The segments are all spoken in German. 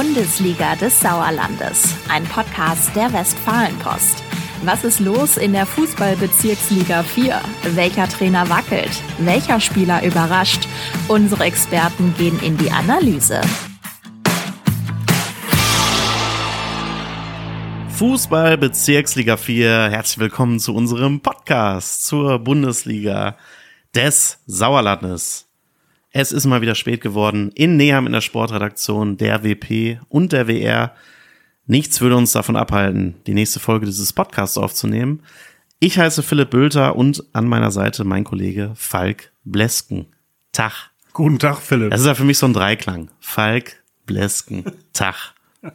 Bundesliga des Sauerlandes, ein Podcast der Westfalenpost. Was ist los in der Fußballbezirksliga 4? Welcher Trainer wackelt? Welcher Spieler überrascht? Unsere Experten gehen in die Analyse. Fußball Bezirksliga 4. Herzlich willkommen zu unserem Podcast zur Bundesliga des Sauerlandes. Es ist mal wieder spät geworden. In Neheim in der Sportredaktion, der WP und der WR. Nichts würde uns davon abhalten, die nächste Folge dieses Podcasts aufzunehmen. Ich heiße Philipp Bülter und an meiner Seite mein Kollege Falk Blesken. Tag. Guten Tag, Philipp. Das ist ja für mich so ein Dreiklang. Falk, Blesken, Tag.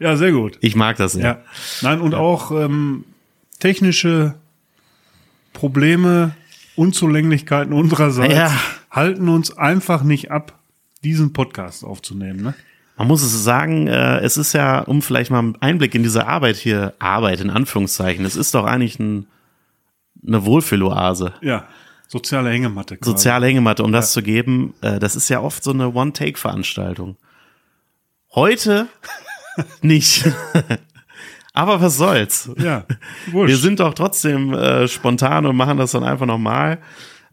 Ja, sehr gut. Ich mag das sehr. Ja. Nein, und auch ähm, technische Probleme, Unzulänglichkeiten unsererseits Ja. Halten uns einfach nicht ab, diesen Podcast aufzunehmen. Ne? Man muss es sagen, äh, es ist ja, um vielleicht mal einen Einblick in diese Arbeit hier, Arbeit in Anführungszeichen, es ist doch eigentlich ein, eine Wohlfühloase. Ja, soziale Hängematte. Quasi. Soziale Hängematte, um das zu geben, äh, das ist ja oft so eine One-Take-Veranstaltung. Heute nicht. Aber was soll's? Ja, wurscht. Wir sind doch trotzdem äh, spontan und machen das dann einfach nochmal.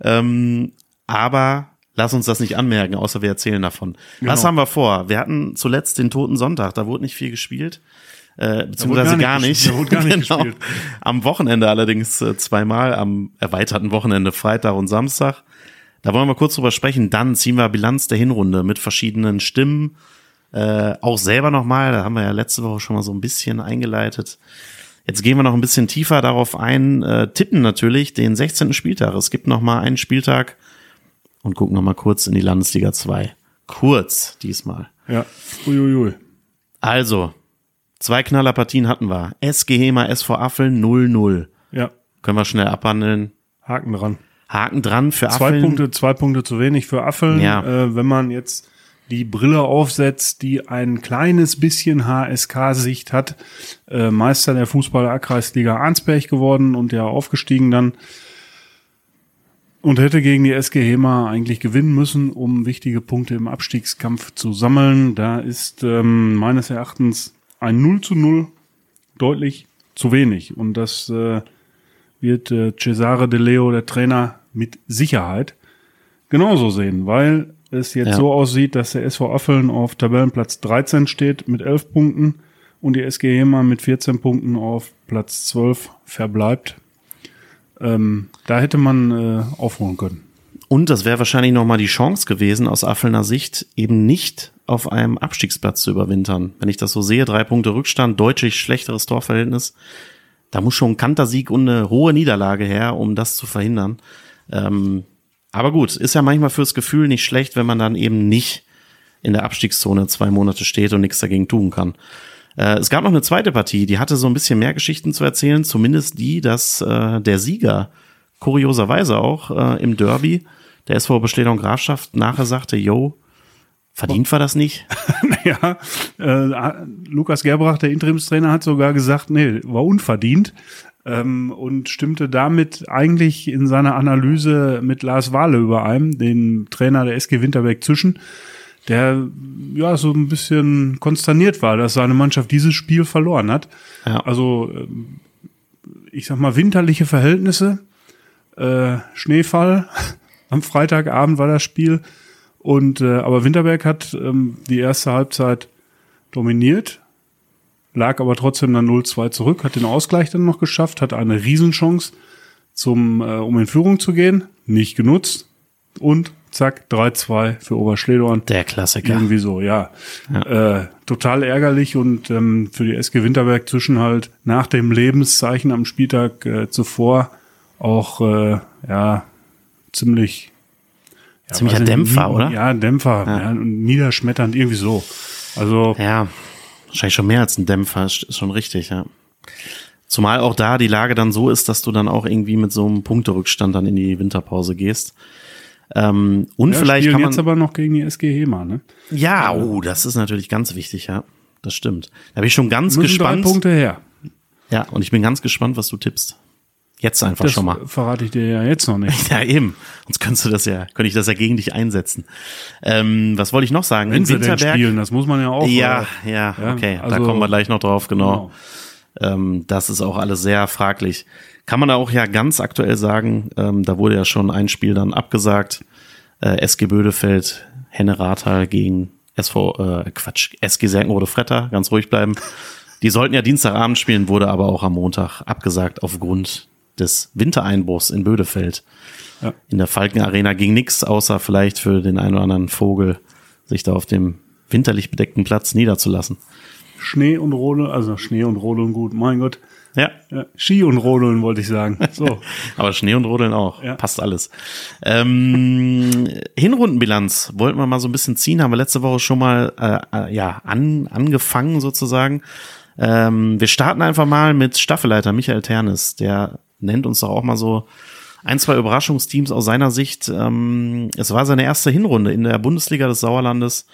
Ähm, aber lass uns das nicht anmerken, außer wir erzählen davon. Was Genau. haben wir vor? Wir hatten zuletzt den Toten Sonntag, da wurde nicht viel gespielt. Äh, beziehungsweise gar gar nicht nicht. da wurde gar nicht genau. gespielt. Am Wochenende allerdings äh, zweimal, am erweiterten Wochenende Freitag und Samstag. Da wollen wir kurz drüber sprechen. Dann ziehen wir Bilanz der Hinrunde mit verschiedenen Stimmen. Äh, auch selber nochmal, da haben wir ja letzte Woche schon mal so ein bisschen eingeleitet. Jetzt gehen wir noch ein bisschen tiefer darauf ein, äh, tippen natürlich den 16. Spieltag. Es gibt noch mal einen Spieltag und gucken noch mal kurz in die Landesliga 2. Kurz diesmal. Ja, uiuiui. Also, zwei Knallerpartien hatten wir. SG Hema SV Affeln 0-0. Ja, Können wir schnell abhandeln. Haken dran. Haken dran für Zwei Affeln. Punkte, zwei Punkte zu wenig für Affeln. Ja. Äh, wenn man jetzt die Brille aufsetzt, die ein kleines bisschen HSK-Sicht hat, äh, Meister der Fußball-A-Kreisliga Arnsberg geworden und ja aufgestiegen dann und hätte gegen die SG Hema eigentlich gewinnen müssen, um wichtige Punkte im Abstiegskampf zu sammeln. Da ist ähm, meines Erachtens ein 0 zu 0 deutlich zu wenig und das äh, wird äh, Cesare De Leo, der Trainer, mit Sicherheit genauso sehen, weil es jetzt Ja. so aussieht, dass der SV Affeln auf Tabellenplatz 13 steht mit 11 Punkten und die SG Hema mit 14 Punkten auf Platz 12 verbleibt. Ähm, da hätte man äh, aufholen können. Und das wäre wahrscheinlich noch mal die Chance gewesen, aus Affelner Sicht eben nicht auf einem Abstiegsplatz zu überwintern. Wenn ich das so sehe, drei Punkte Rückstand, deutlich schlechteres Torverhältnis. Da muss schon ein Kantersieg und eine hohe Niederlage her, um das zu verhindern. Ähm, aber gut, ist ja manchmal fürs Gefühl nicht schlecht, wenn man dann eben nicht in der Abstiegszone zwei Monate steht und nichts dagegen tun kann. Äh, es gab noch eine zweite Partie, die hatte so ein bisschen mehr Geschichten zu erzählen, zumindest die, dass äh, der Sieger kurioserweise auch äh, im Derby der SV Beschledung Grafschaft nachher sagte, yo, verdient war das nicht? ja, äh, Lukas Gerbrach, der Interimstrainer, hat sogar gesagt, nee, war unverdient ähm, und stimmte damit eigentlich in seiner Analyse mit Lars Wahle überein, den Trainer der SG Winterberg zwischen, der ja so ein bisschen konsterniert war, dass seine Mannschaft dieses Spiel verloren hat. Ja. Also ähm, ich sag mal winterliche Verhältnisse, äh, Schneefall. Am Freitagabend war das Spiel und äh, aber Winterberg hat ähm, die erste Halbzeit dominiert, lag aber trotzdem dann 0-2 zurück, hat den Ausgleich dann noch geschafft, hat eine Riesenchance zum äh, um in Führung zu gehen, nicht genutzt und zack 3-2 für Oberschledorn. Der Klassiker. Irgendwie so, ja. Äh, total ärgerlich und ähm, für die SG Winterberg zwischen halt nach dem Lebenszeichen am Spieltag äh, zuvor auch äh, ja ziemlich ja, Ziemlicher Dämpfer, oder? Ja, Dämpfer, ja. und niederschmetternd irgendwie so. Also Ja, wahrscheinlich schon mehr als ein Dämpfer, ist schon richtig, ja. Zumal auch da die Lage dann so ist, dass du dann auch irgendwie mit so einem Punkterückstand dann in die Winterpause gehst. Ähm, und ja, vielleicht kann man. jetzt aber noch gegen die SG Hema, ne? ja, oh, das ist natürlich ganz wichtig, ja. Das stimmt. Da bin ich schon ganz Müssen gespannt. drei Punkte her. Ja, und ich bin ganz gespannt, was du tippst. Jetzt einfach Das schon mal. verrate ich dir ja jetzt noch nicht. Ja, eben. Sonst könntest du das ja, könnte ich das ja gegen dich einsetzen. Ähm, was wollte ich noch sagen? Wenn In sie denn spielen, das muss man ja auch. Ja, äh, ja, ja, okay. da also- kommen wir gleich noch drauf, genau. Ähm, das ist auch alles sehr fraglich. Kann man da auch ja ganz aktuell sagen, ähm, da wurde ja schon ein Spiel dann abgesagt. Äh, SG Bödefeld, Henne Rathal gegen SV, äh, Quatsch, SG Serkenrode Fretter, ganz ruhig bleiben. Die sollten ja Dienstagabend spielen, wurde aber auch am Montag abgesagt aufgrund des Wintereinbruchs in Bödefeld. Ja. In der Falken Arena ging nichts, außer vielleicht für den einen oder anderen Vogel, sich da auf dem winterlich bedeckten Platz niederzulassen. Schnee und Rodeln, also Schnee und Rodeln gut, mein Gott. Ja, Ja, Ski und Rodeln wollte ich sagen. So. aber Schnee und Rodeln auch. Ja. Passt alles. Ähm, Hinrundenbilanz wollten wir mal so ein bisschen ziehen, haben wir letzte Woche schon mal äh, äh, ja, an, angefangen sozusagen. Ähm, wir starten einfach mal mit Staffelleiter Michael Ternes. Der nennt uns doch auch mal so ein, zwei Überraschungsteams aus seiner Sicht. Ähm, es war seine erste Hinrunde in der Bundesliga des Sauerlandes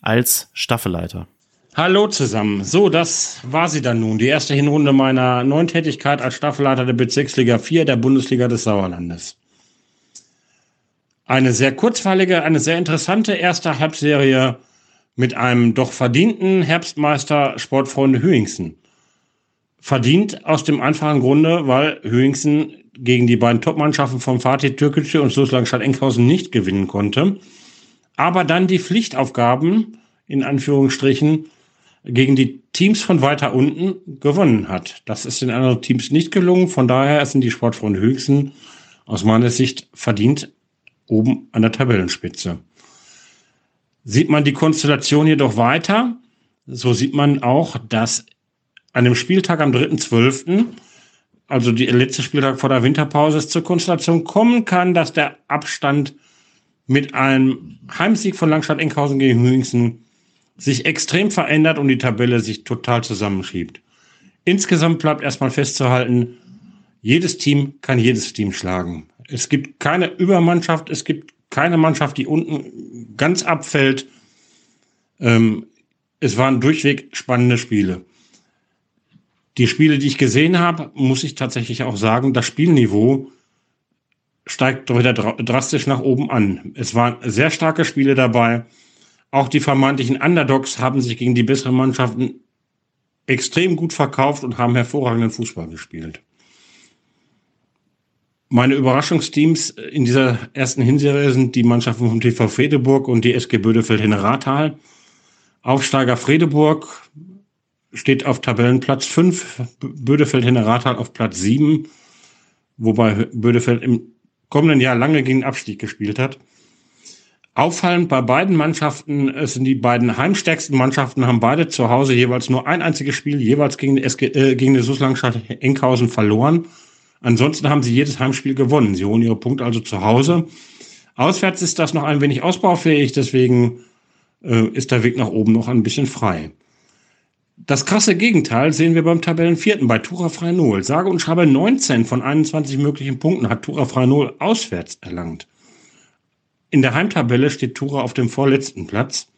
als Staffelleiter. Hallo zusammen. So, das war sie dann nun. Die erste Hinrunde meiner neuen Tätigkeit als Staffelleiter der Bezirksliga 4 der Bundesliga des Sauerlandes. Eine sehr kurzweilige, eine sehr interessante erste Halbserie mit einem doch verdienten Herbstmeister Sportfreunde Hüingsen. Verdient aus dem einfachen Grunde, weil Hüingsen gegen die beiden Topmannschaften von Fatih Türkgücü und Suslan-Stadt-Enkhausen nicht gewinnen konnte. Aber dann die Pflichtaufgaben, in Anführungsstrichen, gegen die Teams von weiter unten gewonnen hat. Das ist den anderen Teams nicht gelungen. Von daher sind die Sportfreunde Hüingsen aus meiner Sicht verdient oben an der Tabellenspitze. Sieht man die Konstellation jedoch weiter, so sieht man auch, dass an dem Spieltag am 3.12., also die letzte Spieltag vor der Winterpause, es zur Konstellation kommen kann, dass der Abstand mit einem Heimsieg von Langstadt-Enkhausen gegen Hüingsen sich extrem verändert und die Tabelle sich total zusammenschiebt. Insgesamt bleibt erstmal festzuhalten, jedes Team kann jedes Team schlagen. Es gibt keine Übermannschaft, es gibt keine Mannschaft, die unten ganz abfällt. Ähm, es waren durchweg spannende Spiele. Die Spiele, die ich gesehen habe, muss ich tatsächlich auch sagen, das Spielniveau steigt wieder dra drastisch nach oben an. Es waren sehr starke Spiele dabei. Auch die vermeintlichen Underdogs haben sich gegen die besseren Mannschaften extrem gut verkauft und haben hervorragenden Fußball gespielt. Meine Überraschungsteams in dieser ersten Hinserie sind die Mannschaften vom TV Fredeburg und die SG Bödefeld in Rathal. Aufsteiger Fredeburg steht auf Tabellenplatz 5, Bödefeld in Rathal auf Platz 7, wobei Bödefeld im kommenden Jahr lange gegen Abstieg gespielt hat. Auffallend bei beiden Mannschaften, es sind die beiden heimstärksten Mannschaften, haben beide zu Hause jeweils nur ein einziges Spiel, jeweils gegen die, SG, äh, gegen die Suslangstadt Enkhausen verloren. Ansonsten haben sie jedes Heimspiel gewonnen. Sie holen ihre Punkte also zu Hause. Auswärts ist das noch ein wenig ausbaufähig, deswegen äh, ist der Weg nach oben noch ein bisschen frei. Das krasse Gegenteil sehen wir beim Tabellenvierten bei Tura Freinol. Sage und schreibe 19 von 21 möglichen Punkten hat Tura Freinol auswärts erlangt. In der Heimtabelle steht Tura auf dem vorletzten Platz.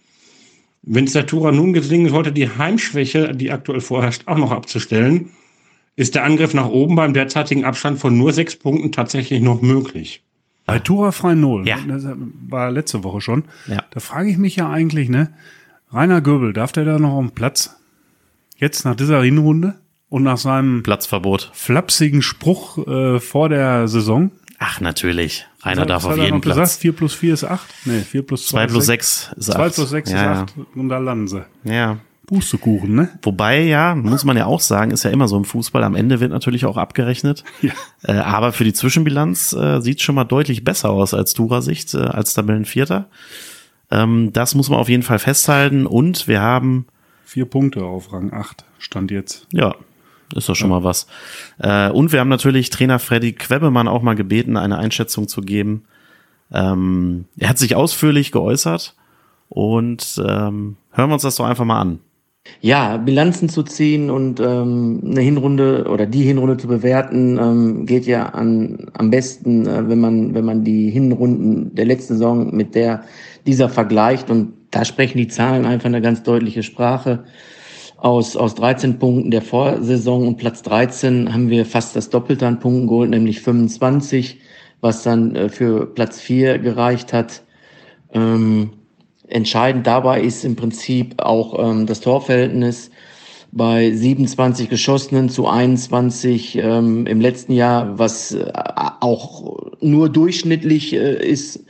Wenn es der Tura nun gelingen sollte, die Heimschwäche, die aktuell vorherrscht, auch noch abzustellen, ist der Angriff nach oben beim derzeitigen Abstand von nur sechs Punkten tatsächlich noch möglich. Bei Tura frei Null, Ja. das war letzte Woche schon. Ja. Da frage ich mich ja eigentlich, ne? Rainer Göbel, darf der da noch auf den Platz? Jetzt nach dieser Hinrunde und nach seinem Platzverbot. flapsigen Spruch äh, vor der Saison? Ach, natürlich. Rainer Was darf auf jeden Platz. gesagt? 4 plus 4 ist 8? Nee, 4 plus 2 2 plus 6 ist 2 8. plus 6 ja, ist 8 und da landen sie. Ja. Pustekuchen, ne? Wobei, ja, muss man ja auch sagen, ist ja immer so im Fußball. Am Ende wird natürlich auch abgerechnet. Ja. Äh, aber für die Zwischenbilanz äh, sieht schon mal deutlich besser aus als Dura-Sicht, äh, als Tabellenvierter. Ähm, das muss man auf jeden Fall festhalten. Und wir haben, Vier Punkte auf Rang 8 stand jetzt. ja, ist doch schon mal was. Äh, und wir haben natürlich Trainer Freddy Quebemann auch mal gebeten, eine Einschätzung zu geben. Ähm, er hat sich ausführlich geäußert und ähm, hören wir uns das doch einfach mal an. Ja, Bilanzen zu ziehen und ähm, eine Hinrunde oder die Hinrunde zu bewerten, ähm, geht ja an, am besten, äh, wenn man wenn man die Hinrunden der letzten Saison mit der dieser vergleicht und da sprechen die Zahlen einfach eine ganz deutliche Sprache. Aus, aus 13 Punkten der Vorsaison und Platz 13 haben wir fast das Doppelte an Punkten geholt, nämlich 25, was dann äh, für Platz 4 gereicht hat. Ähm, entscheidend dabei ist im Prinzip auch ähm, das Torverhältnis bei 27 geschossenen zu 21 ähm, im letzten Jahr, was äh, auch nur durchschnittlich äh, ist,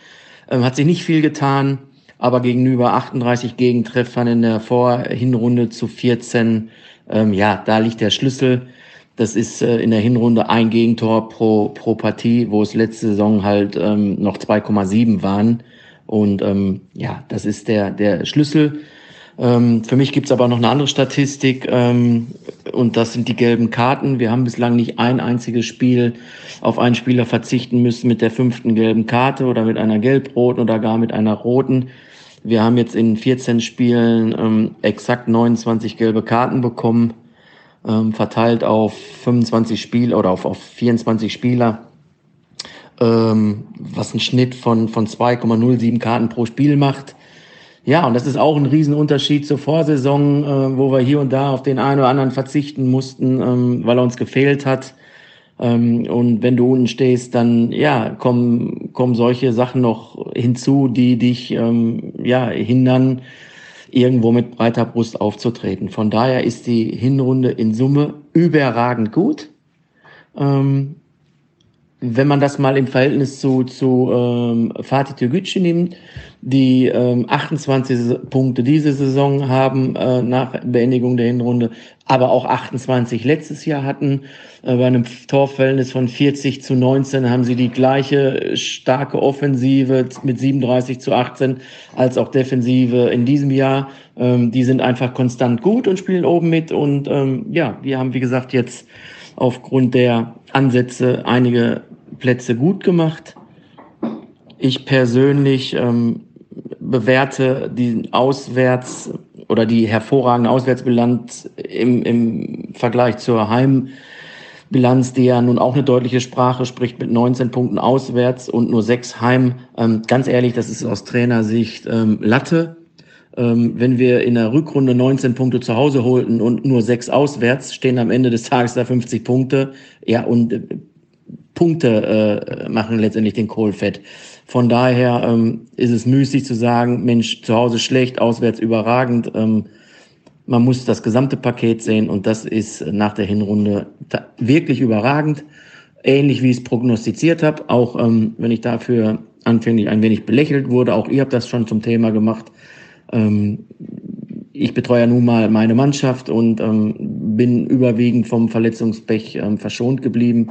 äh, hat sich nicht viel getan, aber gegenüber 38 Gegentreffern in der Vorhinrunde zu 14, ähm, ja, da liegt der Schlüssel. Das ist äh, in der Hinrunde ein Gegentor pro, pro Partie, wo es letzte Saison halt ähm, noch 2,7 waren. Und ähm, ja, das ist der, der Schlüssel. Ähm, für mich gibt's aber noch eine andere Statistik ähm, und das sind die gelben Karten. Wir haben bislang nicht ein einziges Spiel auf einen Spieler verzichten müssen mit der fünften gelben Karte oder mit einer gelb-roten oder gar mit einer roten. Wir haben jetzt in 14 Spielen ähm, exakt 29 gelbe Karten bekommen, ähm, verteilt auf 25 Spiele oder auf, auf 24 Spieler, ähm, was ein Schnitt von, von 2,07 Karten pro Spiel macht. Ja, und das ist auch ein Riesenunterschied zur Vorsaison, äh, wo wir hier und da auf den einen oder anderen verzichten mussten, ähm, weil er uns gefehlt hat. Ähm, und wenn du unten stehst, dann ja, kommen, kommen solche Sachen noch hinzu, die dich ähm, ja, hindern, irgendwo mit breiter Brust aufzutreten. Von daher ist die Hinrunde in Summe überragend gut. Ähm, wenn man das mal im Verhältnis zu, zu ähm, Fatih Tegucci nimmt, die ähm, 28 Punkte diese Saison haben äh, nach Beendigung der Hinrunde, aber auch 28 letztes Jahr hatten. Äh, bei einem Torverhältnis von 40 zu 19 haben sie die gleiche starke Offensive mit 37 zu 18 als auch Defensive in diesem Jahr. Ähm, die sind einfach konstant gut und spielen oben mit. Und ähm, ja, wir haben, wie gesagt, jetzt aufgrund der Ansätze einige Plätze gut gemacht. Ich persönlich ähm, bewerte die Auswärts oder die hervorragende Auswärtsbilanz im, im Vergleich zur Heimbilanz, die ja nun auch eine deutliche Sprache spricht mit 19 Punkten auswärts und nur sechs Heim. Ähm, ganz ehrlich, das ist aus Trainersicht ähm, Latte. Ähm, wenn wir in der Rückrunde 19 Punkte zu Hause holten und nur sechs auswärts, stehen am Ende des Tages da 50 Punkte. Ja, und äh, Punkte äh, machen letztendlich den Kohl fett. Von daher ähm, ist es müßig zu sagen, Mensch, zu Hause schlecht, auswärts überragend. Ähm, man muss das gesamte Paket sehen und das ist nach der Hinrunde wirklich überragend. Ähnlich wie ich es prognostiziert habe, auch ähm, wenn ich dafür anfänglich ein wenig belächelt wurde. Auch ihr habt das schon zum Thema gemacht. Ähm, ich betreue ja nun mal meine Mannschaft und ähm, bin überwiegend vom Verletzungspech ähm, verschont geblieben.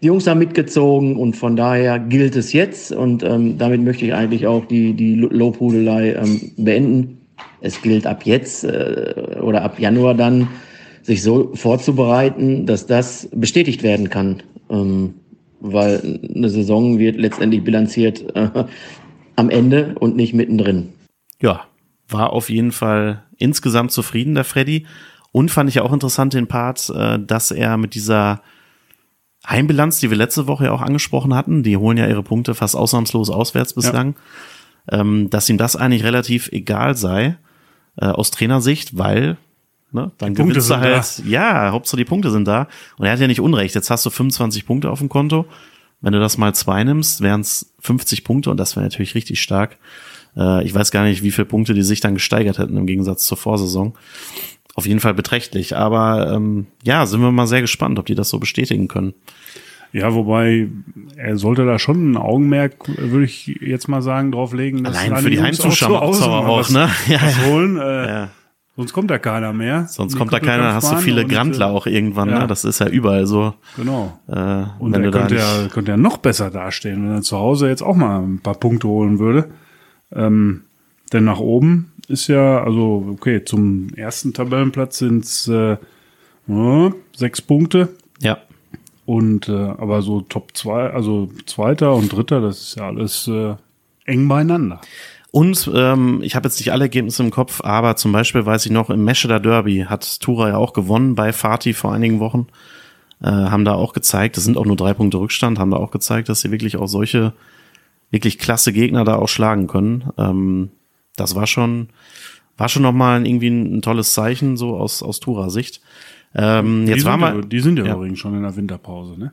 Die Jungs haben mitgezogen und von daher gilt es jetzt und ähm, damit möchte ich eigentlich auch die, die Lobhudelei ähm, beenden. Es gilt ab jetzt äh, oder ab Januar dann, sich so vorzubereiten, dass das bestätigt werden kann. Ähm, weil eine Saison wird letztendlich bilanziert äh, am Ende und nicht mittendrin. Ja, war auf jeden Fall insgesamt zufrieden, der Freddy. Und fand ich auch interessant den Part, äh, dass er mit dieser Heimbilanz, die wir letzte Woche ja auch angesprochen hatten, die holen ja ihre Punkte fast ausnahmslos auswärts bislang, ja. ähm, dass ihm das eigentlich relativ egal sei, äh, aus Trainersicht, weil Ne? Dann die gewinnst du halt, ja, Hauptsache die Punkte sind da. Und er hat ja nicht Unrecht. Jetzt hast du 25 Punkte auf dem Konto. Wenn du das mal zwei nimmst, wären es 50 Punkte und das wäre natürlich richtig stark. Äh, ich weiß gar nicht, wie viele Punkte die sich dann gesteigert hätten im Gegensatz zur Vorsaison auf jeden Fall beträchtlich. Aber ähm, ja, sind wir mal sehr gespannt, ob die das so bestätigen können. Ja, wobei er sollte da schon ein Augenmerk, würde ich jetzt mal sagen, drauf legen. Dass Allein für die Heimzuschauer auch, auch, ne? Ja, was holen. Äh, ja. Sonst kommt da keiner mehr. Sonst kommt da keiner, hast du viele Grandler äh, auch irgendwann, ja. ne? Das ist ja überall so. Genau. Äh, und wenn er könnte ja, könnte ja noch besser dastehen, wenn er zu Hause jetzt auch mal ein paar Punkte holen würde. Ähm, denn nach oben ist ja, also okay, zum ersten Tabellenplatz sind es äh, sechs Punkte. Ja. Und äh, aber so Top 2, also Zweiter und Dritter, das ist ja alles äh, eng beieinander. Und ähm, ich habe jetzt nicht alle Ergebnisse im Kopf, aber zum Beispiel weiß ich noch, im Mescheder Derby hat Tura ja auch gewonnen bei Fatih vor einigen Wochen. Äh, haben da auch gezeigt, das sind auch nur drei Punkte Rückstand, haben da auch gezeigt, dass sie wirklich auch solche wirklich klasse Gegner da auch schlagen können. Ähm, das war schon, war schon nochmal irgendwie ein, ein tolles Zeichen, so aus, aus Tura-Sicht. Ähm, Die jetzt sind waren ja, wir. die sind ja, Ja. übrigens schon in der Winterpause, ne?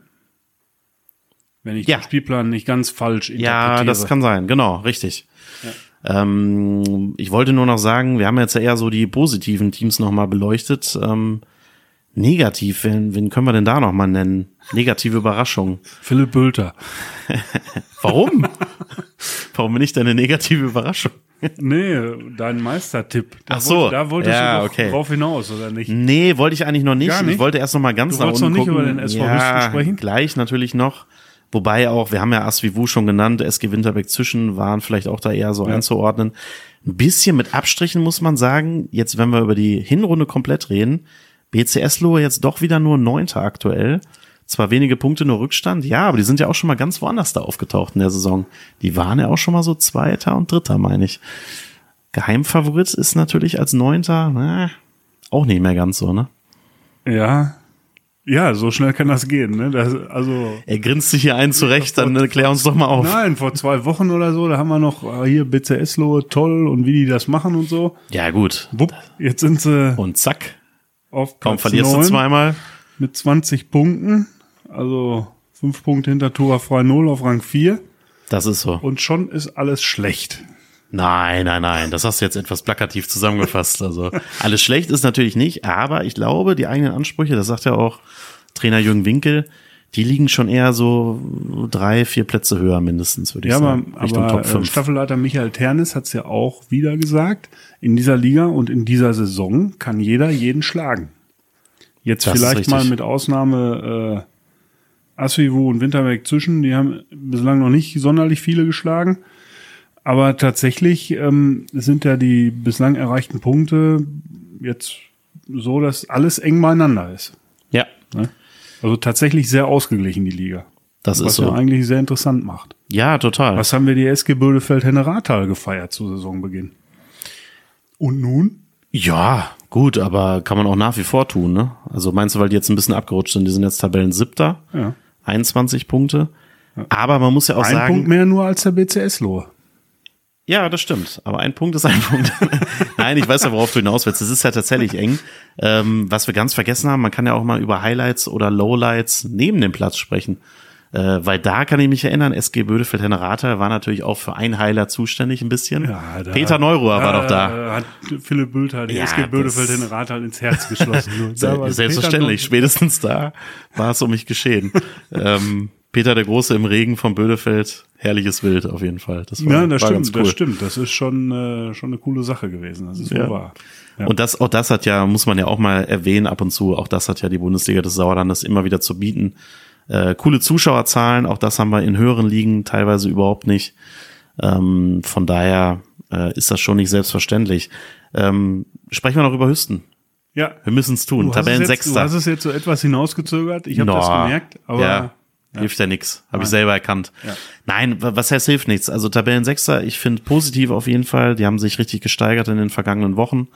Wenn ich Ja. den Spielplan nicht ganz falsch interpretiere. Ja, das kann sein, genau, richtig. Ähm, ich wollte nur noch sagen, wir haben jetzt ja eher so die positiven Teams nochmal beleuchtet. Ähm, negativ, wen, wen können wir denn da nochmal nennen? Negative Überraschung. Philipp Bülter. Warum? Warum bin ich denn eine negative Überraschung? Nee, dein Meistertipp. Da Ach so. wollt- da wolltest Ja, du okay. drauf hinaus, oder nicht? Nee, wollte ich eigentlich noch nicht. Nicht? Ich wollte erst noch mal ganz Du nach wolltest unten noch nicht gucken. über den SV ja, sprechen? gleich natürlich noch. Wobei auch, wir haben ja Asvivu schon genannt, SG Winterbeck zwischen waren vielleicht auch da eher so einzuordnen. Ein bisschen mit Abstrichen muss man sagen. Jetzt, wenn wir über die Hinrunde komplett reden, BCS Lohe jetzt doch wieder nur Neunter aktuell. Zwar wenige Punkte nur Rückstand, ja, aber die sind ja auch schon mal ganz woanders da aufgetaucht in der Saison. Die waren ja auch schon mal so Zweiter und Dritter, meine ich. Geheimfavorit ist natürlich als Neunter, na, auch nicht mehr ganz so, ne? Ja. Ja, so schnell kann das gehen, ne? Das, also. Er grinst sich hier ein zurecht, dann äh, klär uns doch mal auf. Nein, vor zwei Wochen oder so, da haben wir noch äh, hier BCS Lohe toll und wie die das machen und so. Ja, gut. Wupp, jetzt sind sie Und zack, auf kaum Platz verlierst du 9 zweimal. mit 20 Punkten. Also fünf Punkte hinter Tora frei 0 auf Rang 4. Das ist so. Und schon ist alles schlecht. Nein, nein, nein. Das hast du jetzt etwas plakativ zusammengefasst. Also alles schlecht ist natürlich nicht, aber ich glaube, die eigenen Ansprüche, das sagt ja auch Trainer Jürgen Winkel, die liegen schon eher so drei, vier Plätze höher mindestens, würde ich Ja, aber, sagen. Richtung aber Top äh, 5. Staffelleiter Michael Ternes hat es ja auch wieder gesagt. In dieser Liga und in dieser Saison kann jeder jeden schlagen. Jetzt Das vielleicht mal mit Ausnahme äh, Asvivu und Winterberg zwischen. Die haben bislang noch nicht sonderlich viele geschlagen. Aber tatsächlich ähm, sind ja die bislang erreichten Punkte jetzt so, dass alles eng beieinander ist. Ja, Ne? Also tatsächlich sehr ausgeglichen, die Liga. das was ist so. ja eigentlich sehr interessant macht. Ja, total. Was haben wir die SG Bödefeld Henne-Rathal gefeiert zu Saisonbeginn? Und nun? Ja, gut, aber kann man auch nach wie vor tun, ne? Also meinst du, weil die jetzt ein bisschen abgerutscht sind, die sind jetzt Tabellen siebter, Ja. 21 Punkte. Aber man muss ja auch Ein sagen. Punkt mehr nur als der BCS Lohe. Ja, das stimmt. Aber ein Punkt ist ein Punkt. Nein, ich weiß ja, worauf du hinaus willst. Es ist ja tatsächlich eng. Ähm, was wir ganz vergessen haben, man kann ja auch mal über Highlights oder Lowlights neben dem Platz sprechen. Äh, weil da kann ich mich erinnern, SG Bödefeld Hennerata war natürlich auch für ein Highlight zuständig ein bisschen. da- Peter Neuruhr war doch da. Hat Philipp Bülter die Ja, SG Bödefeld Henne-Rathal ins Herz geschlossen. Selbstverständlich, spätestens da war es um mich geschehen. ähm, Peter der Große im Regen vom Bödefeld, herrliches Bild auf jeden Fall. Das war, Ja, das war ganz stimmt, cool. das stimmt. Das ist schon, äh, schon eine coole Sache gewesen. Das ist Ja. wahr. Ja. Und das, auch das hat ja, muss man ja auch mal erwähnen ab und zu, auch das hat ja die Bundesliga des Sauerlandes immer wieder zu bieten. Äh, coole Zuschauerzahlen, auch das haben wir in höheren Ligen teilweise überhaupt nicht. Ähm, von daher äh, ist das schon nicht selbstverständlich. Ähm, sprechen wir noch über Hüsten. ja. Wir müssen es tun. Tabellen jetzt, du Sechster. hast es jetzt so etwas hinausgezögert. Ich habe das No. gemerkt, aber ja, hilft ja nix. Habe ich selber erkannt. Ja. Nein, wa- was heißt hilft nichts? Also Tabellensechster, ich finde positiv auf jeden Fall. Die haben sich richtig gesteigert in den vergangenen Wochen.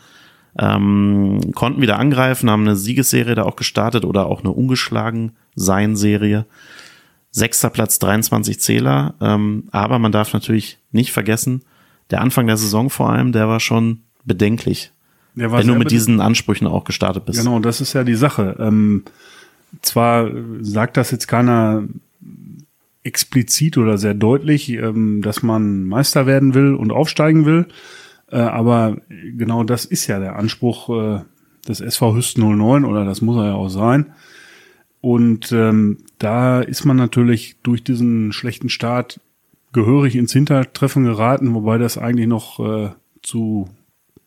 Ähm, konnten wieder angreifen, haben eine Siegesserie da auch gestartet oder auch eine ungeschlagen sein Serie. Sechster Platz, 23 Zähler. Ähm, aber man darf natürlich nicht vergessen, der Anfang der Saison vor allem, der war schon bedenklich. der war Wenn du mit diesen Ansprüchen auch gestartet bist. Genau, das ist ja die Sache. Ähm, zwar sagt das jetzt keiner explizit oder sehr deutlich, ähm, dass man Meister werden will und aufsteigen will, äh, aber genau das ist ja der Anspruch äh, des SV Hüsten 09 oder das muss er ja auch sein. Und ähm, da ist man natürlich durch diesen schlechten Start gehörig ins Hintertreffen geraten, wobei das eigentlich noch äh, zu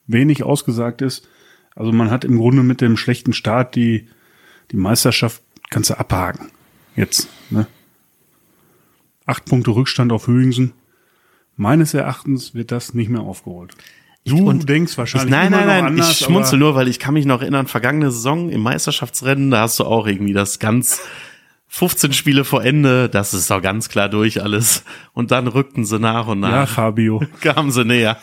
wenig ausgesagt ist. Also man hat im Grunde mit dem schlechten Start die, die Meisterschaft kannst du abhaken. Jetzt, ne? Acht Punkte Rückstand auf Hüingsen. Meines Erachtens wird das nicht mehr aufgeholt. Du und denkst wahrscheinlich Ich, nein, nein, nein, anders, ich schmunzel nur, weil ich kann mich noch erinnern, vergangene Saison im Meisterschaftsrennen, da hast du auch irgendwie das ganz 15 Spiele vor Ende, das ist doch ganz klar durch alles. Und dann rückten sie nach und Ja, nach, Fabio. kamen sie näher.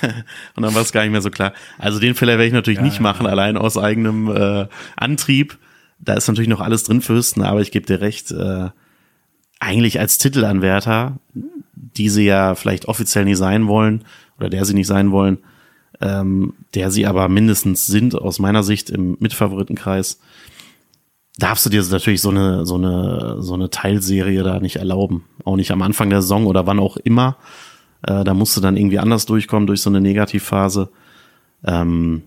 und dann war es gar nicht mehr so klar. Also den Fehler werde ich natürlich nicht machen, allein aus eigenem äh, Antrieb. Da ist natürlich noch alles drin für Hüsten, aber ich gebe dir recht, äh, eigentlich als Titelanwärter, die sie ja vielleicht offiziell nicht sein wollen oder der sie nicht sein wollen, ähm, der sie aber mindestens sind, aus meiner Sicht im Mitfavoritenkreis, darfst du dir natürlich so eine, so eine, so eine Teilserie da nicht erlauben. Auch nicht am Anfang der Saison oder wann auch immer. Äh, da musst du dann irgendwie anders durchkommen durch so eine Negativphase. Ähm,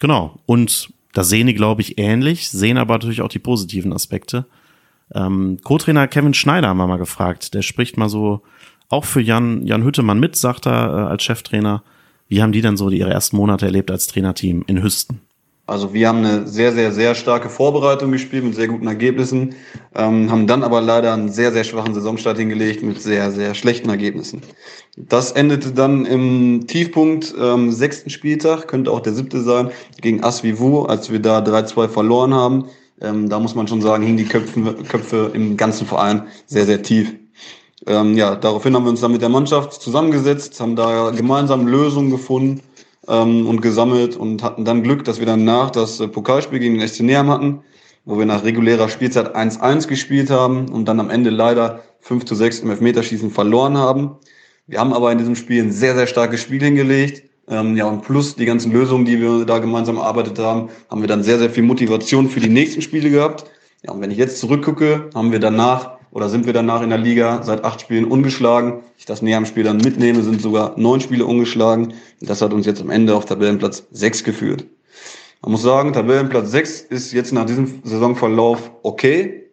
genau. Und da sehen die, glaube ich, ähnlich, sehen aber natürlich auch die positiven Aspekte. Ähm, Co-Trainer Kevin Schneider haben wir mal gefragt. Der spricht mal so auch für Jan, Jan Hüttemann mit, sagt er äh, als Cheftrainer. Wie haben die denn so ihre ersten Monate erlebt als Trainerteam in Hüsten? Also wir haben eine sehr, sehr, sehr starke Vorbereitung gespielt mit sehr guten Ergebnissen, ähm, haben dann aber leider einen sehr, sehr schwachen Saisonstart hingelegt mit sehr, sehr schlechten Ergebnissen. Das endete dann im Tiefpunkt ähm, sechsten Spieltag, könnte auch der siebte sein, gegen Asvivu, als wir da 3-2 verloren haben. Ähm, da muss man schon sagen, hingen die Köpfe, Köpfe im ganzen Verein sehr, sehr tief. Ähm, ja, daraufhin haben wir uns dann mit der Mannschaft zusammengesetzt, haben da gemeinsam Lösungen gefunden ähm, und gesammelt und hatten dann Glück, dass wir danach das äh, Pokalspiel gegen den SC Neam hatten, wo wir nach regulärer Spielzeit 1-1 gespielt haben und dann am Ende leider 5 zu 6 im Elfmeterschießen verloren haben. Wir haben aber in diesem Spiel ein sehr, sehr starkes Spiel hingelegt. Ähm, ja, und plus die ganzen Lösungen, die wir da gemeinsam erarbeitet haben, haben wir dann sehr, sehr viel Motivation für die nächsten Spiele gehabt. Ja, und wenn ich jetzt zurückgucke, haben wir danach oder sind wir danach in der Liga seit acht Spielen ungeschlagen. Ich das näher am Spiel dann mitnehme, sind sogar neun Spiele ungeschlagen. Das hat uns jetzt am Ende auf Tabellenplatz sechs geführt. Man muss sagen, Tabellenplatz sechs ist jetzt nach diesem Saisonverlauf okay.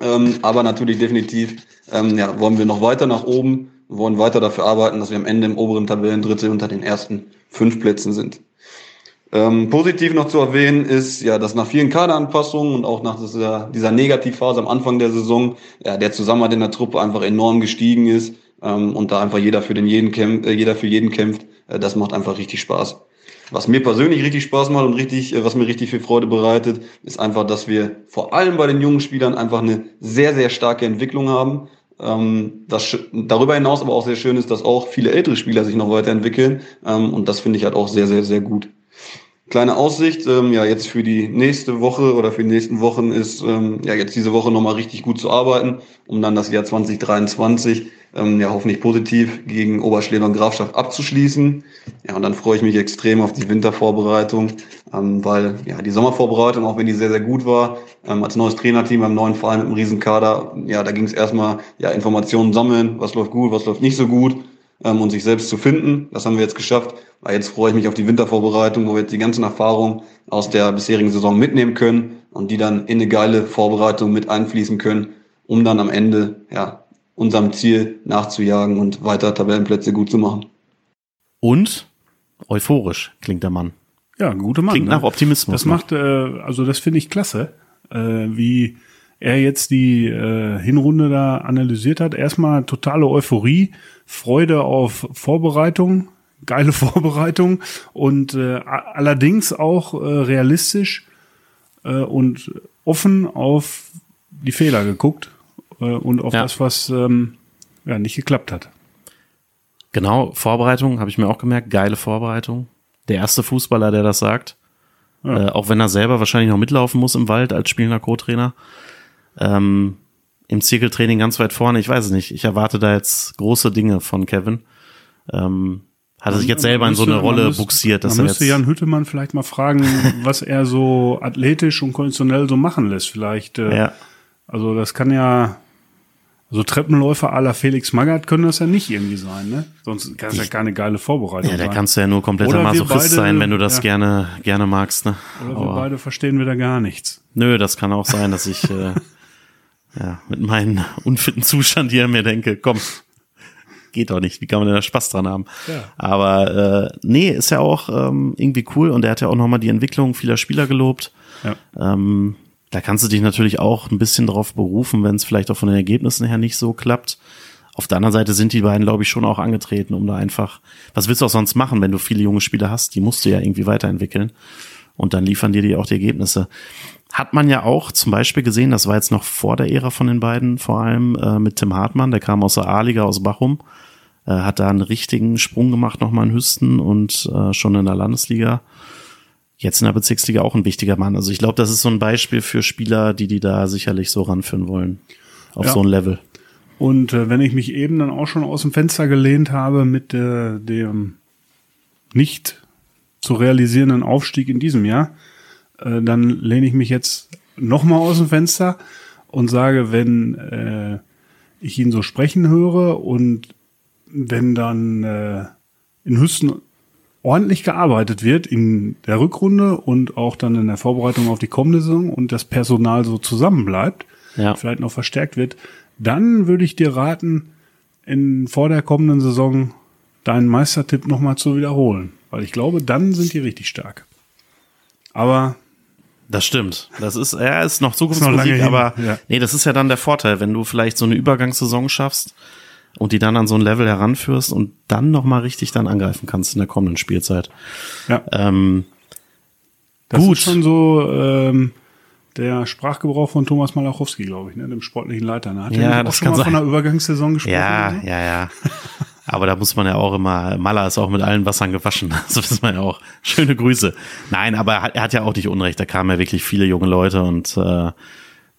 Ähm, aber natürlich definitiv ähm, ja, wollen wir noch weiter nach oben, wollen weiter dafür arbeiten, dass wir am Ende im oberen Tabellendrittel unter den ersten fünf Plätzen sind. Ähm, positiv noch zu erwähnen ist, ja, dass nach vielen Kaderanpassungen und auch nach dieser, dieser Negativphase am Anfang der Saison, ja, der Zusammenhalt in der Truppe einfach enorm gestiegen ist ähm, und da einfach jeder für den jeden kämpft, äh, jeder für jeden kämpft. Äh, das macht einfach richtig Spaß. Was mir persönlich richtig Spaß macht und richtig, äh, was mir richtig viel Freude bereitet, ist einfach, dass wir vor allem bei den jungen Spielern einfach eine sehr, sehr starke Entwicklung haben. Ähm, das darüber hinaus aber auch sehr schön ist, dass auch viele ältere Spieler sich noch weiterentwickeln. Ähm, und das finde ich halt auch sehr, sehr, sehr gut. Kleine Aussicht, ähm, ja, jetzt für die nächste Woche oder für die nächsten Wochen ist, ähm, ja, jetzt diese Woche nochmal richtig gut zu arbeiten, um dann das Jahr 2023 ähm, ja hoffentlich positiv gegen Oberschleder und Grafschaft abzuschließen. Ja, und dann freue ich mich extrem auf die Wintervorbereitung, ähm, weil ja die Sommervorbereitung, auch wenn die sehr, sehr gut war, ähm, als neues Trainerteam beim neuen Verein mit einem Riesenkader, ja, da ging es erstmal ja Informationen sammeln, was läuft gut, was läuft nicht so gut ähm, und sich selbst zu finden. Das haben wir jetzt geschafft. Aber jetzt freue ich mich auf die Wintervorbereitung, wo wir jetzt die ganzen Erfahrungen aus der bisherigen Saison mitnehmen können und die dann in eine geile Vorbereitung mit einfließen können, um dann am Ende ja, unserem Ziel nachzujagen und weiter Tabellenplätze gut zu machen. Und euphorisch klingt der Mann. Ja, ein guter Mann. Klingt ne? nach Optimismus. Das macht, äh, also das finde ich klasse, äh, wie er jetzt die äh, Hinrunde da analysiert hat. Erstmal totale Euphorie, Freude auf Vorbereitung, geile Vorbereitung und äh, allerdings auch äh, realistisch äh, und offen auf die Fehler geguckt äh, und auf Ja. das, was ähm, ja, nicht geklappt hat. Genau, Vorbereitung habe ich mir auch gemerkt. Geile Vorbereitung. Der erste Fußballer, der das sagt. Ja. Äh, auch wenn er selber wahrscheinlich noch mitlaufen muss im Wald als spielender Co-Trainer. Ähm, Im Zirkeltraining ganz weit vorne. Ich weiß es nicht. Ich erwarte da jetzt große Dinge von Kevin. Ähm, hat er sich jetzt selber in so eine Rolle müsste- buxiert, dass man er müsste. Jan Hüttemann vielleicht mal fragen, was er so athletisch und konditionell so machen lässt. Vielleicht, äh, ja, also das kann ja, also Treppenläufer la Felix Magath können das ja nicht irgendwie sein, ne? Sonst kann es ja keine geile Vorbereitung ja, da sein. kannst du ja nur kompletter Oder Masochist beide- sein, wenn du das ja. gerne, gerne magst. Ne? Oder wir Aber- beide verstehen wieder gar nichts. Nö, das kann auch sein, dass ich äh, ja, mit meinem unfitten Zustand hier mir denke, komm, geht doch nicht, wie kann man denn da Spaß dran haben? Ja. Aber äh, nee, ist ja auch ähm, irgendwie cool und er hat ja auch nochmal die Entwicklung vieler Spieler gelobt. Ja. Ähm, da kannst du dich natürlich auch ein bisschen drauf berufen, wenn es vielleicht auch von den Ergebnissen her nicht so klappt. Auf der anderen Seite sind die beiden, glaube ich, schon auch angetreten, um da einfach, was willst du auch sonst machen, wenn du viele junge Spieler hast? Die musst du ja irgendwie weiterentwickeln. Und dann liefern dir die auch die Ergebnisse. Hat man ja auch zum Beispiel gesehen, das war jetzt noch vor der Ära von den beiden, vor allem äh, mit Tim Hartmann, der kam aus der A-Liga aus Bachum, äh, hat da einen richtigen Sprung gemacht nochmal in Hüsten und äh, schon in der Landesliga. Jetzt in der Bezirksliga auch ein wichtiger Mann. Also ich glaube, das ist so ein Beispiel für Spieler, die die da sicherlich so ranführen wollen. Auf Ja. so ein Level. Und äh, wenn ich mich eben dann auch schon aus dem Fenster gelehnt habe mit äh, dem nicht zu realisierenden Aufstieg in diesem Jahr, äh, dann lehne ich mich jetzt nochmal aus dem Fenster und sage, wenn äh, ich ihn so sprechen höre und wenn dann äh, in Hüsten ordentlich gearbeitet wird in der Rückrunde und auch dann in der Vorbereitung auf die kommende Saison und das Personal so zusammenbleibt, Ja. vielleicht noch verstärkt wird, dann würde ich dir raten, in, vor der kommenden Saison deinen Meistertipp nochmal zu wiederholen. Weil ich glaube, dann sind die richtig stark. Aber Das stimmt. Das ist, er ist noch Zukunftsmusik, lange hin, aber ja. nee, das ist ja dann der Vorteil, wenn du vielleicht so eine Übergangssaison schaffst und die dann an so ein Level heranführst und dann nochmal richtig dann angreifen kannst in der kommenden Spielzeit. ja, Ähm, das gut. ist schon so ähm, der Sprachgebrauch von Thomas Malachowski, glaube ich, ne, dem sportlichen Leiter. Ne? Hat Ja, das auch schon kann mal sein. von einer Übergangssaison gesprochen? ja, oder ja, ja. Aber da muss man ja auch immer, Maler ist auch mit allen Wassern gewaschen. Das wissen wir ja auch. Schöne Grüße. Nein, aber er hat, er hat ja auch nicht Unrecht. Da kamen ja wirklich viele junge Leute und äh,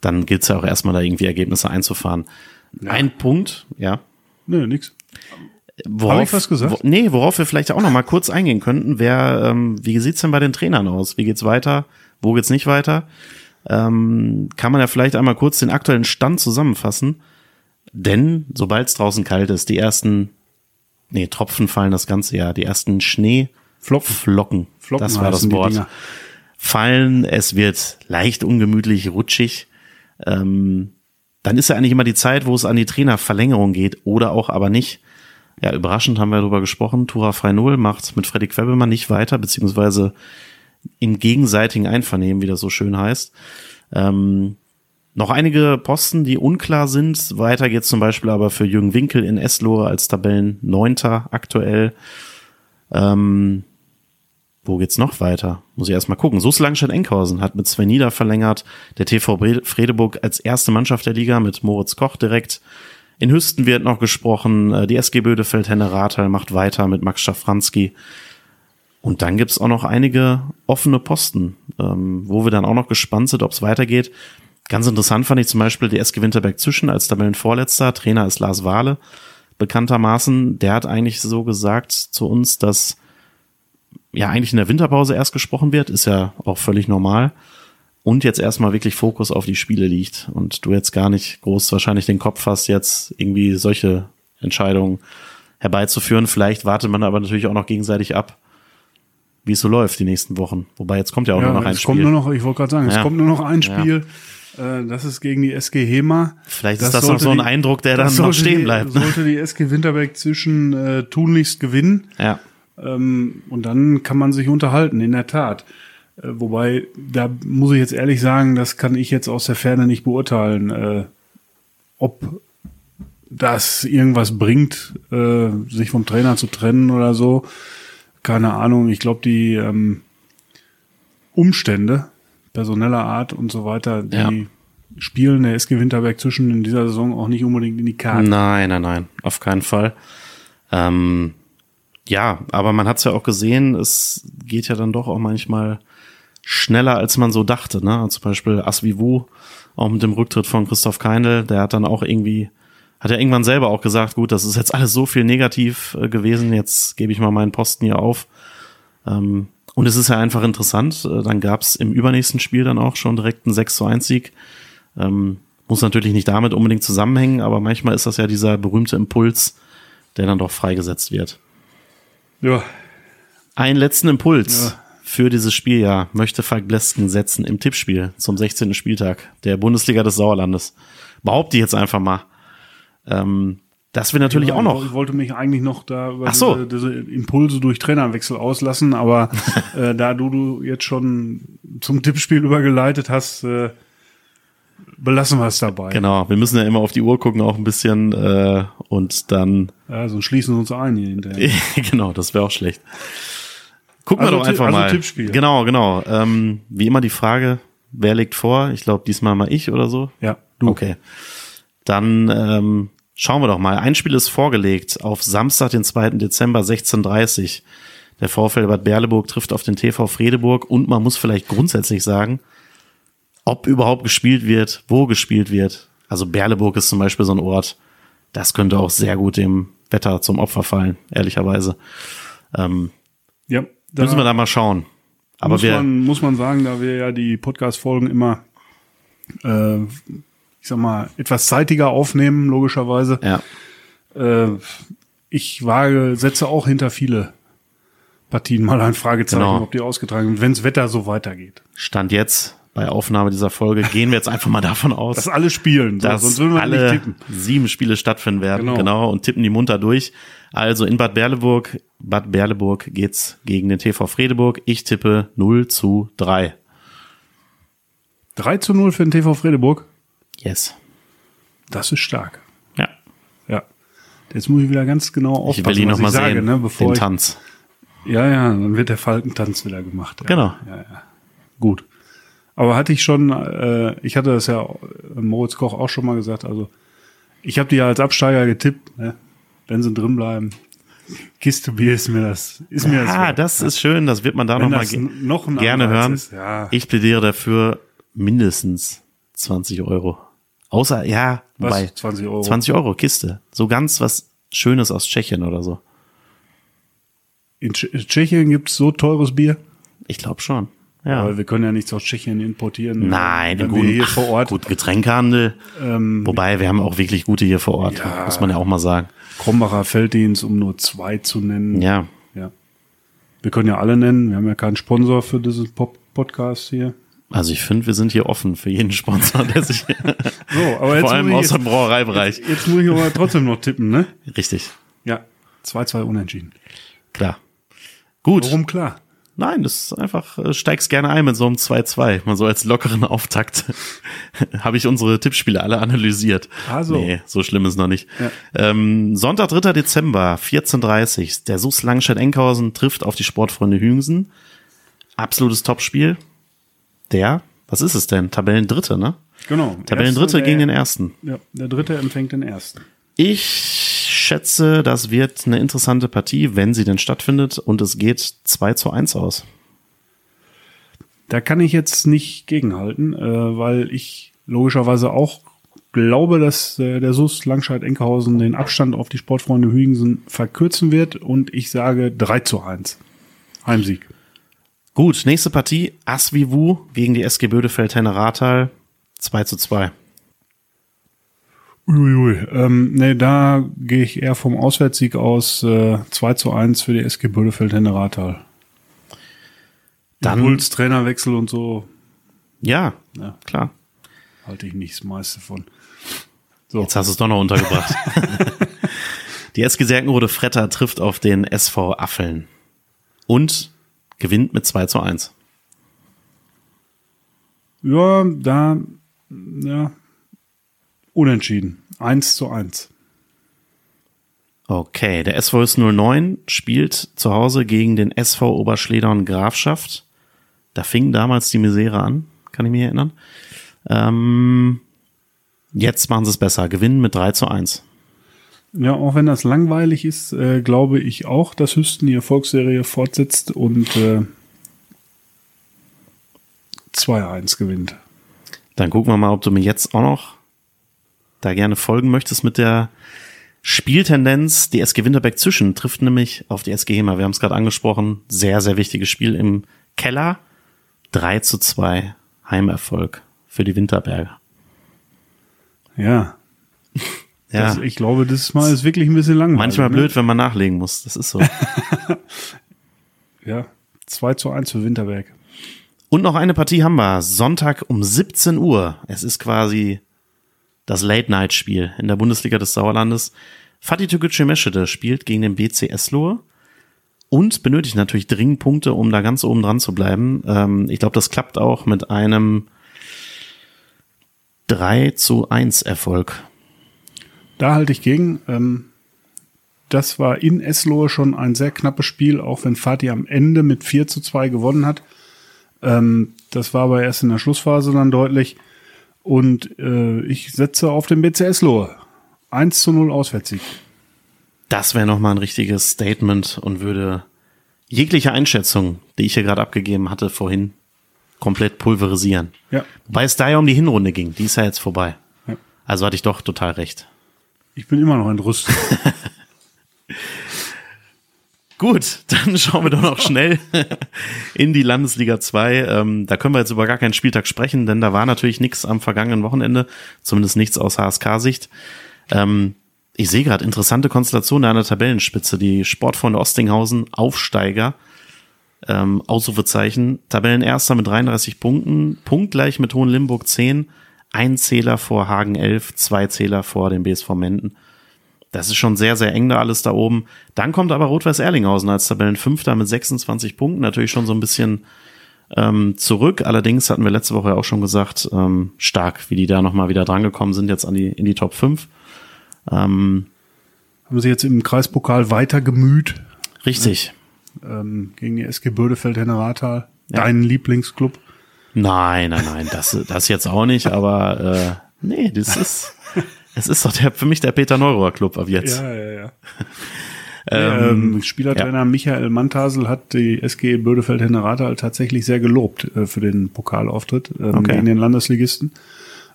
dann gilt es ja auch erstmal da irgendwie Ergebnisse einzufahren. Ein Punkt, ja. Nö, nix. Worauf, Hab ich was gesagt? Wo, nee, worauf wir vielleicht auch noch mal kurz eingehen könnten, wäre, ähm, wie sieht's denn bei den Trainern aus? Wie geht's weiter? Wo geht's nicht weiter? Ähm, kann man ja vielleicht einmal kurz den aktuellen Stand zusammenfassen. Denn sobald es draußen kalt ist, die ersten, nee, Tropfen fallen das ganze Jahr, die ersten Schneeflocken, Flocken, Flocken das war das Wort, fallen, es wird leicht ungemütlich, rutschig. Ähm, dann ist ja eigentlich immer die Zeit, wo es an die Trainerverlängerung geht oder auch aber nicht. Ja, überraschend haben wir darüber gesprochen. Tura Frei Null macht mit Freddy Quebbelmann nicht weiter, beziehungsweise im gegenseitigen Einvernehmen, wie das so schön heißt. Ähm, noch einige Posten, die unklar sind. Weiter geht's zum Beispiel aber für Jürgen Winkel in Eslohe als Tabellenneunter aktuell. Ähm, wo geht's noch weiter? Muss ich erstmal gucken. Sus Langstedt-Enkhausen hat mit Sven Nieder verlängert. Der TV Fredeburg als erste Mannschaft der Liga mit Moritz Koch direkt. In Hüsten wird noch gesprochen. Äh, Die SG Bödefeld Henne Rathal macht weiter mit Max Schafranski. Und dann gibt's auch noch einige offene Posten, ähm, wo wir dann auch noch gespannt sind, ob es weitergeht. Ganz interessant fand ich zum Beispiel die SG Winterberg Zwischen als Tabellenvorletzter. Trainer ist Lars Wahle, bekanntermaßen. Der hat eigentlich so gesagt zu uns, dass ja eigentlich in der Winterpause erst gesprochen wird, ist ja auch völlig normal. Und jetzt erstmal wirklich Fokus auf die Spiele liegt und du jetzt gar nicht groß wahrscheinlich den Kopf hast, jetzt irgendwie solche Entscheidungen herbeizuführen. Vielleicht wartet man aber natürlich auch noch gegenseitig ab, wie es so läuft die nächsten Wochen. Wobei jetzt kommt ja auch Ja, nur noch ein es Spiel. kommt nur noch, ich wollte gerade sagen, Ja. es kommt nur noch ein Spiel. Äh, das ist gegen die SG Hema. Vielleicht ist das noch so ein Eindruck, der dann das noch stehen die, bleibt. Sollte die SG Winterberg zwischen äh, tunlichst gewinnen. Ja. Ähm, und dann kann man sich unterhalten, in der Tat. Äh, wobei, da muss ich jetzt ehrlich sagen, das kann ich jetzt aus der Ferne nicht beurteilen, äh, ob das irgendwas bringt, äh, sich vom Trainer zu trennen oder so. Keine Ahnung. Ich glaube, die ähm, Umstände personeller Art und so weiter, die Ja. spielen der SG Winterberg zwischen in dieser Saison auch nicht unbedingt in die Karten. Nein, nein, nein, auf keinen Fall. Ähm, ja, aber man hat es ja auch gesehen, es geht ja dann doch auch manchmal schneller, als man so dachte. Ne? Zum Beispiel Asvivu, auch mit dem Rücktritt von Christoph Keindl, der hat dann auch irgendwie, hat ja irgendwann selber auch gesagt, gut, das ist jetzt alles so viel negativ äh, gewesen, jetzt gebe ich mal meinen Posten hier auf. Ähm, und es ist ja einfach interessant, äh, dann gab es im übernächsten Spiel dann auch schon direkt einen 6 zu 1 Sieg. Ähm, muss natürlich nicht damit unbedingt zusammenhängen, aber manchmal ist das ja dieser berühmte Impuls, der dann doch freigesetzt wird. Ja, Einen letzten Impuls Ja. für dieses Spieljahr möchte Falk Blesken setzen im Tippspiel zum 16. Spieltag der Bundesliga des Sauerlandes. Behaupte ich jetzt einfach mal. Ähm, das wir natürlich Ja, auch noch. Ich wollte mich eigentlich noch da über so. diese, diese Impulse durch Trainerwechsel auslassen, aber äh, da du, du jetzt schon zum Tippspiel übergeleitet hast, äh, belassen wir es dabei. Genau, wir müssen ja immer auf die Uhr gucken, auch ein bisschen äh, und dann Ja, sonst schließen wir uns ein hier hinterher. genau, das wäre auch schlecht. Gucken Also wir doch einfach also mal. Tippspiel. Genau, genau. Ähm, wie immer die Frage, wer legt vor? Ich glaube diesmal mal ich oder so. Ja, du. Okay. Dann ähm, schauen wir doch mal. Ein Spiel ist vorgelegt auf Samstag, den 2. Dezember 16.30 Der VfL Bad Berleburg trifft auf den TV Fredeburg und man muss vielleicht grundsätzlich sagen, ob überhaupt gespielt wird, wo gespielt wird. Also Berleburg ist zum Beispiel so ein Ort, das könnte auch sehr gut dem Wetter zum Opfer fallen, ehrlicherweise. Ähm, Ja, Müssen wir da mal schauen. Aber muss, wir, man, muss man sagen, da wir ja die Podcast-Folgen immer, äh, ich sag mal, etwas zeitiger aufnehmen, logischerweise. ja, Äh, ich wage, setze auch hinter viele Partien mal ein Fragezeichen, Genau. ob die ausgetragen sind, wenns Wetter so weitergeht. Stand jetzt bei Aufnahme dieser Folge gehen wir jetzt einfach mal davon aus, Dass alle spielen, so, dass sonst würden wir nicht alle tippen. sieben Spiele stattfinden werden, genau. Genau. und tippen die munter durch. Also in Bad Berleburg, Bad Berleburg geht's gegen den TV Fredeburg. Ich tippe 0 zu 3. 3 zu 0 für den TV Fredeburg, Yes. das ist stark. Ja. Ja. Jetzt muss ich wieder ganz genau aufpassen, Ich will ihn was noch mal ich sage, sehen, ne, bevor den ich, Tanz. Ja, ja, dann wird der Falkentanz wieder gemacht. Ja. Genau. Ja, ja. Gut. Aber hatte ich schon, äh, ich hatte das ja Moritz Koch auch schon mal gesagt, also ich habe die ja als Absteiger getippt, ne? wenn sie drin bleiben. Kiste Bier ist mir das, ist mir das. Ah, wert. das ist schön, das wird man da Wenn noch mal das ge noch gerne Anreiz hören. ist, ja. Ich plädiere dafür mindestens 20 Euro. Außer, ja, Was? wobei, 20 Euro? 20 Euro Kiste. So ganz was Schönes aus Tschechien oder so. In Tsch Tschechien gibt's so teures Bier, Ich glaube schon. Ja. aber wir können ja nichts aus Tschechien importieren. Nein, den wir guten, hier vor Ort gut Getränkehandel. ähm, Wobei, wir haben auch wirklich gute hier vor Ort, Ja. muss man ja auch mal sagen. Krombacher Felddienst, um nur zwei zu nennen. Ja, Ja. Wir können ja alle nennen. Wir haben ja keinen Sponsor für diesen Pop Podcast hier. Also ich finde, wir sind hier offen für jeden Sponsor, der sich So, aber vor allem aus dem Brauereibereich. jetzt, jetzt muss ich aber trotzdem noch tippen, ne? Richtig, Ja. 2-2 unentschieden. klar. Gut. Warum klar? Nein, das ist einfach, äh, steigst gerne ein mit so einem 2-2. Mal so als lockeren Auftakt. Habe ich unsere Tippspiele alle analysiert. Ah, so. Nee, so schlimm ist noch nicht. Ja. Ähm, Sonntag, 3. Dezember, 14.30 Der SUS Langstedt-Enkhausen trifft auf die Sportfreunde Hüngsen. Absolutes Topspiel. Der, was ist es denn? Tabellendritte, ne? Genau. Tabellendritte gegen den ersten. Ja, der dritte empfängt den ersten. Ich schätze, das wird eine interessante Partie, wenn sie denn stattfindet und es geht 2 zu 1 aus. Da kann ich jetzt nicht gegenhalten, äh, weil ich logischerweise auch glaube, dass äh, der SUS Langscheid-Enkhausen den Abstand auf die Sportfreunde Hügensen verkürzen wird und ich sage 3 zu 1. Heimsieg. Gut, nächste Partie, Asvivu gegen die SG Bödefeld-Henne Rathal, 2 zu 2. Uiuiui. Ähm, nee, da gehe ich eher vom Auswärtssieg aus äh, 2 zu 1 für die SG Bödefeld Henne Rathal. Dann- Impuls, Trainerwechsel und so Ja, Ja. klar. halte ich nicht das meiste von. Jetzt hast du es doch noch untergebracht. die SG Serkenrode Fretter trifft auf den SV Affeln und gewinnt mit 2 zu 1. Ja, da, ja, unentschieden. 1 zu 1. Okay, der SVS 09 spielt zu Hause gegen den SV Oberschledern Grafschaft. Da fing damals die Misere an, kann ich mich erinnern. Ähm, jetzt machen sie es besser, gewinnen mit 3 zu 1. Ja, auch wenn das langweilig ist, äh, glaube ich auch, dass Hüsten die Erfolgsserie fortsetzt und äh, 2-1 gewinnt. Dann gucken wir mal, ob du mir jetzt auch noch da gerne folgen möchtest mit der Spieltendenz. Die SG Winterberg zwischen trifft nämlich auf die SG Hema. Wir haben es gerade angesprochen. Sehr, sehr wichtiges Spiel im Keller. 3 zu 2 Heimerfolg für die Winterberger. Ja, Ja, das, ich glaube, das Mal ist wirklich ein bisschen langweilig. manchmal ne? blöd, wenn man nachlegen muss. Das ist so. Ja, 2 zu 1 für Winterberg. Und noch eine Partie haben wir. Sonntag um 17 Uhr. Es ist quasi das Late-Night-Spiel in der Bundesliga des Sauerlandes. Fatih Türkgücü Meschede spielt gegen den BC Eslohe und benötigt natürlich dringend Punkte, um da ganz oben dran zu bleiben. Ähm, ich glaube, das klappt auch mit einem 3 zu 1 Erfolg. Da halte ich gegen. Ähm, das war in Eslohe schon ein sehr knappes Spiel, auch wenn Fatih am Ende mit 4 zu 2 gewonnen hat. Ähm, das war aber erst in der Schlussphase dann deutlich. Und äh, ich setze auf den BC Eslohe. 1 zu 0 Auswärtssieg. Das wäre nochmal ein richtiges Statement und würde jegliche Einschätzung, die ich hier gerade abgegeben hatte vorhin, komplett pulverisieren. Ja, Wobei es da ja um die Hinrunde ging. Die ist ja jetzt vorbei. Ja. Also hatte ich doch total recht. Ich bin immer noch entrüstet. Gut, dann schauen wir doch noch schnell in die Landesliga 2. Ähm, da können wir jetzt über gar keinen Spieltag sprechen, denn da war natürlich nichts am vergangenen Wochenende, zumindest nichts aus HSK-Sicht. Ähm, ich sehe gerade interessante Konstellationen an der Tabellenspitze. Die Sportfreunde Ostinghausen, Aufsteiger, ähm, Ausrufezeichen, Tabellenerster mit 33 Punkten, punktgleich mit Hohenlimburg 10, ein Zähler vor Hagen 11, zwei Zähler vor dem BSV Menden. Das ist schon sehr, sehr eng da alles da oben. Dann kommt aber Rot-Weiß Erlinghausen als Tabellenfünfter mit 26 Punkten. Natürlich schon so ein bisschen ähm, zurück. Allerdings hatten wir letzte Woche auch schon gesagt, ähm, stark, wie die da nochmal wieder drangekommen sind, jetzt an die, in die Top 5. Ähm, Haben sie jetzt im Kreispokal weiter gemüht richtig. ähm, gegen die SG Bödefeld Henne-Rathal, Ja. deinen Lieblingsclub. Nein, nein, nein, das, das jetzt auch nicht, aber äh, nee, das ist, es ist doch der, für mich der Peter Neurohr Club ab jetzt. Ja, ja, ja. Ähm, Ähm, Spielertrainer Michael Mantasel hat die SG Bödefeld Henne-Rathal tatsächlich sehr gelobt äh, für den Pokalauftritt ähm, Okay. gegen den Landesligisten.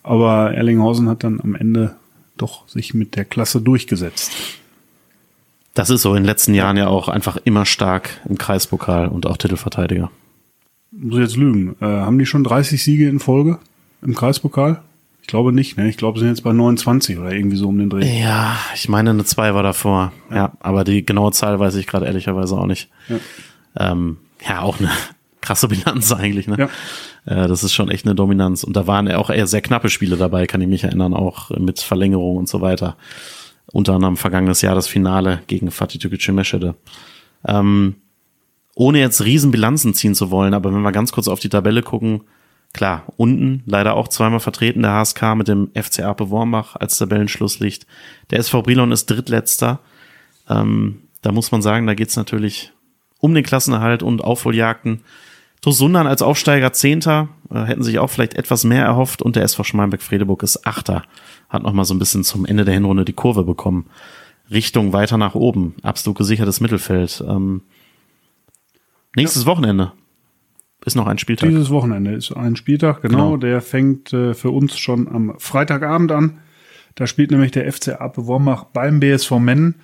Aber Erlinghausen hat dann am Ende doch sich mit der Klasse durchgesetzt. Das ist so in den letzten Jahren ja auch einfach immer stark im Kreispokal und auch Titelverteidiger. Muss ich jetzt lügen. Äh, haben die schon 30 Siege in Folge im Kreispokal? Ich glaube nicht, ne? Ich glaube, sie sind jetzt bei 29 oder irgendwie so um den Dreh. Ja, ich meine, eine 2 war davor. Ja, aber die genaue Zahl weiß ich gerade ehrlicherweise auch nicht. Ja. Ähm, ja, auch eine krasse Bilanz eigentlich, ne? Ja. Äh, das ist schon echt eine Dominanz. Und da waren auch eher sehr knappe Spiele dabei, kann ich mich erinnern, auch mit Verlängerung und so weiter. Unter anderem vergangenes Jahr das Finale gegen Fatih Tükücü Meschede. Ähm, ohne jetzt Riesenbilanzen ziehen zu wollen, aber wenn wir ganz kurz auf die Tabelle gucken, klar, unten leider auch zweimal vertreten der HSK mit dem FC Ape Wormbach als Tabellenschlusslicht. Der SV Brilon ist drittletzter. Ähm, da muss man sagen, da geht's natürlich um den Klassenerhalt und Aufholjagden. Tosundern als Aufsteiger Zehnter, äh, hätten sich auch vielleicht etwas mehr erhofft und der SV Schmalenberg-Fredeburg ist Achter. Hat noch mal so ein bisschen zum Ende der Hinrunde die Kurve bekommen. Richtung weiter nach oben. Absolut gesichertes Mittelfeld. Ähm, nächstes Wochenende ist noch ein Spieltag. Dieses Wochenende ist ein Spieltag, genau. Genau. Der fängt äh, für uns schon am Freitagabend an. Da spielt nämlich der FC Ape Wormbach beim BSV Mennen.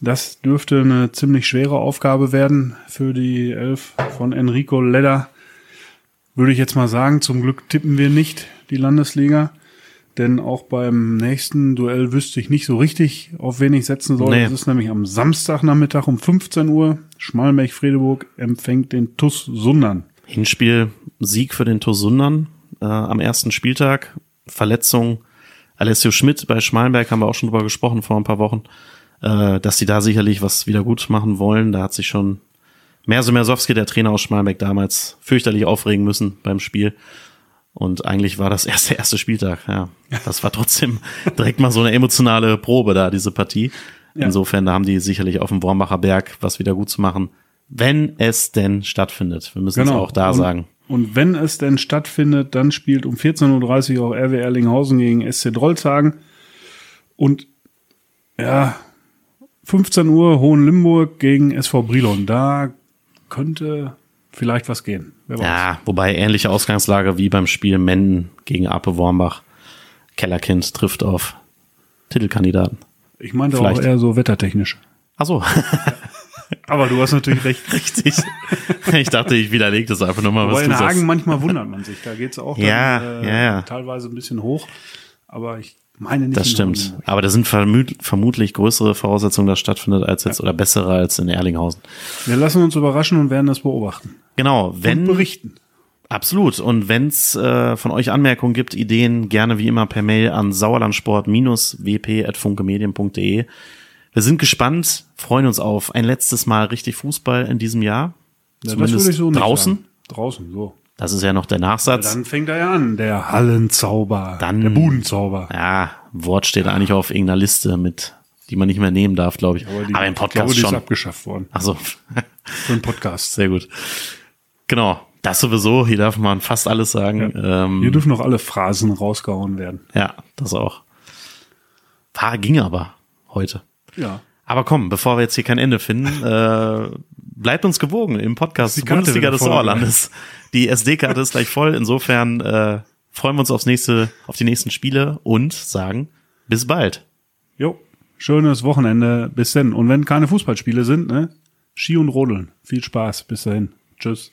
Das dürfte eine ziemlich schwere Aufgabe werden für die Elf von Enrico Ledder. Würde ich jetzt mal sagen, zum Glück tippen wir nicht die Landesliga. Denn auch beim nächsten Duell wüsste ich nicht so richtig, auf wen ich setzen soll. Nee. Das ist nämlich am Samstagnachmittag um 15 Uhr. Schmalmech-Fredeburg empfängt den TUS Sundern. Hinspiel Sieg für den Tosundern äh, am ersten Spieltag. Verletzung Alessio Schmidt bei Schmalenberg haben wir auch schon drüber gesprochen vor ein paar Wochen, äh, dass die da sicherlich was wieder gut machen wollen. Da hat sich schon Merso Mersowski, der Trainer aus Schmalenberg, damals fürchterlich aufregen müssen beim Spiel. Und eigentlich war das erst der erste Spieltag. Ja, das war trotzdem direkt mal so eine emotionale Probe da, diese Partie. Ja. Insofern, da haben die sicherlich auf dem Wormbacher Berg was wieder gut zu machen, wenn es denn stattfindet. Wir müssen es auch da und, sagen. Und wenn es denn stattfindet, dann spielt um 14.30 Uhr auch RW Erlinghausen gegen SC Drollzagen. Und ja, 15 Uhr Hohenlimburg gegen SV Brilon. Da könnte vielleicht was gehen. Ja, wobei ähnliche Ausgangslage wie beim Spiel Menden gegen Ape Wormbach. Kellerkind trifft auf Titelkandidaten. Ich meinte vielleicht. auch eher so wettertechnisch. Ach so, Aber du hast natürlich recht. richtig. Ich dachte, ich widerlege das einfach nur mal, Aber was in du Hagen sagst. manchmal wundert man sich. Da geht's auch dann, Ja, äh, ja, ja. teilweise ein bisschen hoch. Aber ich meine nicht. Das in stimmt. Hohenlimburg. Aber da sind vermut vermutlich größere Voraussetzungen, dass stattfindet, als jetzt oder bessere als in Erlinghausen. Wir lassen uns überraschen und werden das beobachten. Genau, Und wenn berichten. Absolut. Und wenn es äh, von euch Anmerkungen gibt, Ideen, gerne wie immer per Mail an sauerlandsport-wp.funkemedien.de. Wir sind gespannt, freuen uns auf ein letztes Mal richtig Fußball in diesem Jahr. Ja, Zumindest so draußen. Draußen, so. Das ist ja noch der Nachsatz. Dann fängt er ja an, der Hallenzauber, Dann- der Budenzauber. ja, Wort steht eigentlich auf irgendeiner Liste mit, die man nicht mehr nehmen darf, glaube ich. Aber die- Aber im ich glaube, Podcast die ist schon. abgeschafft worden. Ach so. Für einen Podcast. Sehr gut. Genau. Das sowieso. Hier darf man fast alles sagen. Ähm, Hier dürfen noch alle Phrasen rausgehauen werden. ja, das auch. War, ging aber heute. Ja. Aber komm, bevor wir jetzt hier kein Ende finden, äh, bleibt uns gewogen im Podcast Die Bundesliga des. Sauerlandes. Die SD-Karte ist gleich voll. Insofern äh, freuen wir uns aufs nächste, auf die nächsten Spiele und sagen bis bald. Jo. Schönes Wochenende. Bis denn. Und wenn keine Fußballspiele sind, ne? Ski und Rodeln. Viel Spaß. Bis dahin. Tschüss.